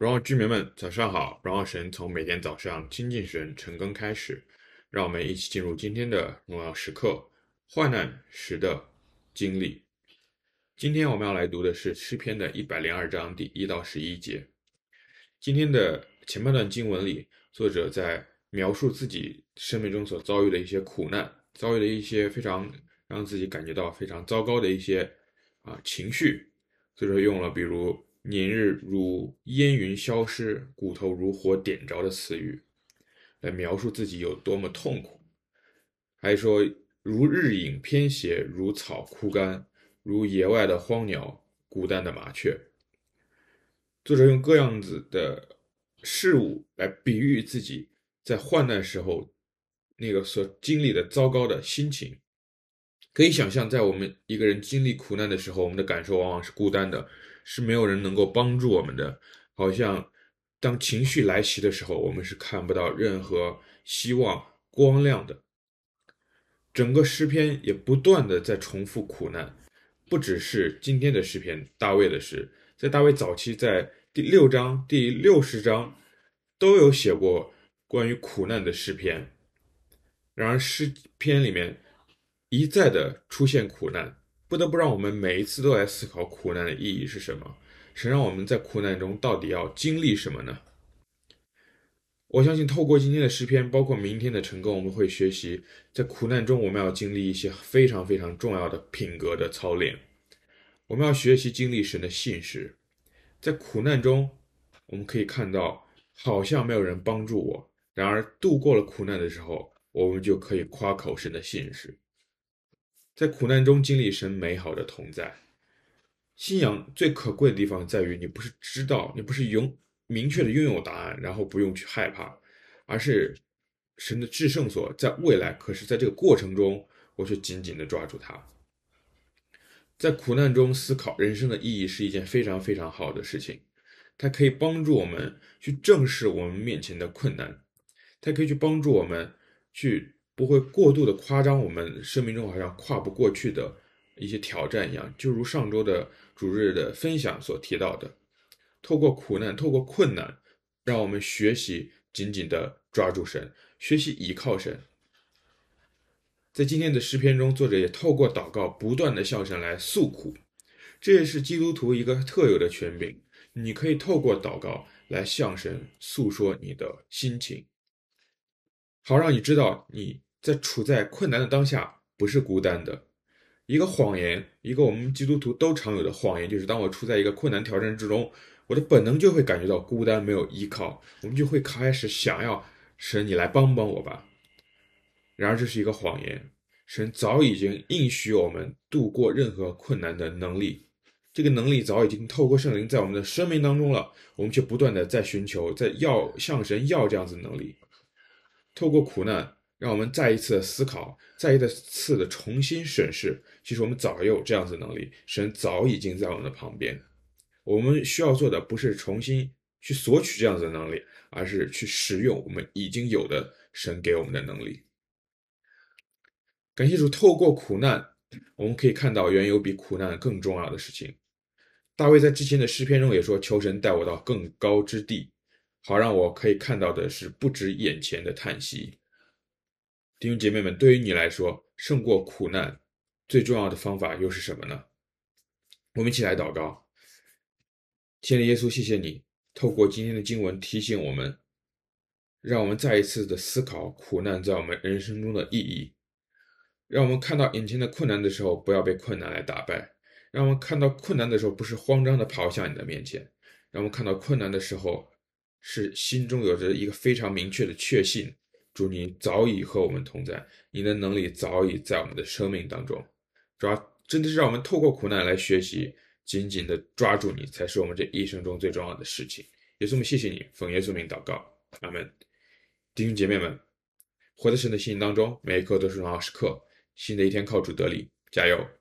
荣耀居民们，早上好！荣耀神从每天早上亲近神、晨更开始，让我们一起进入今天的荣耀时刻——患难时的经历。今天我们要来读的是诗篇的一百零二章第一到十一节。今天的前半段经文里，作者在描述自己生命中所遭遇的一些苦难，遭遇的一些非常让自己感觉到非常糟糕的一些啊情绪。所以说用了比如“年日如烟云消失，骨头如火点着”的词语，来描述自己有多么痛苦。还说“如日影偏斜，如草枯干，如野外的荒鸟，孤单的麻雀”。作者用各样子的事物来比喻自己在患难时候那个所经历的糟糕的心情。可以想象，在我们一个人经历苦难的时候，我们的感受往往是孤单的，是没有人能够帮助我们的。好像当情绪来袭的时候，我们是看不到任何希望、光亮的。整个诗篇也不断地在重复苦难，不只是今天的诗篇，大卫的诗，在大卫早期，在第六章、第六十章都有写过关于苦难的诗篇。然而诗篇里面，一再的出现苦难，不得不让我们每一次都来思考苦难的意义是什么？神让我们在苦难中到底要经历什么呢？我相信透过今天的诗篇，包括明天的晨更，我们会学习在苦难中我们要经历一些非常非常重要的品格的操练。我们要学习经历神的信实，在苦难中我们可以看到，好像没有人帮助我，然而度过了苦难的时候，我们就可以夸口神的信实。在苦难中经历神美好的同在，信仰最可贵的地方在于你不是知道，你不是拥明确的拥有答案，然后不用去害怕，而是神的至圣所在未来。可是，在这个过程中，我却紧紧的抓住它。在苦难中思考人生的意义是一件非常非常好的事情，它可以帮助我们去正视我们面前的困难，它可以去帮助我们去。不会过度的夸张我们生命中好像跨不过去的一些挑战一样，就如上周的主日的分享所提到的，透过苦难，透过困难，让我们学习紧紧的抓住神，学习依靠神。在今天的诗篇中，作者也透过祷告，不断的向神来诉苦，这也是基督徒一个特有的权柄。你可以透过祷告来向神诉说你的心情，好让你知道你。在处在困难的当下，不是孤单的。一个谎言，一个我们基督徒都常有的谎言，就是当我处在一个困难挑战之中，我的本能就会感觉到孤单，没有依靠，我们就会开始想要神，你来帮帮我吧。然而这是一个谎言，神早已经应许我们度过任何困难的能力，这个能力早已经透过圣灵在我们的生命当中了，我们却不断的在寻求，在要向神要这样子能力，透过苦难。让我们再一次的思考，再一次的重新审视。其实我们早有这样子的能力，神早已经在我们的旁边。我们需要做的不是重新去索取这样子的能力，而是去使用我们已经有的神给我们的能力。感谢主，透过苦难，我们可以看到原有比苦难更重要的事情。大卫在之前的诗篇中也说：“求神带我到更高之地，好让我可以看到的是不止眼前的叹息。”弟兄姐妹们，对于你来说，胜过苦难最重要的方法又是什么呢？我们一起来祷告。亲爱的耶稣，谢谢你透过今天的经文提醒我们，让我们再一次的思考苦难在我们人生中的意义。让我们看到眼前的困难的时候，不要被困难来打败；让我们看到困难的时候，不是慌张的跑向你的面前；让我们看到困难的时候，是心中有着一个非常明确的确信。主，你早已和我们同在，你的能力早已在我们的生命当中。主要真的是让我们透过苦难来学习，紧紧的抓住你，才是我们这一生中最重要的事情。耶稣，我们谢谢你，奉耶稣名祷告，阿门。弟兄姐妹们，活在神的信当中，每一刻都是荣耀时刻。新的一天靠主得力，加油。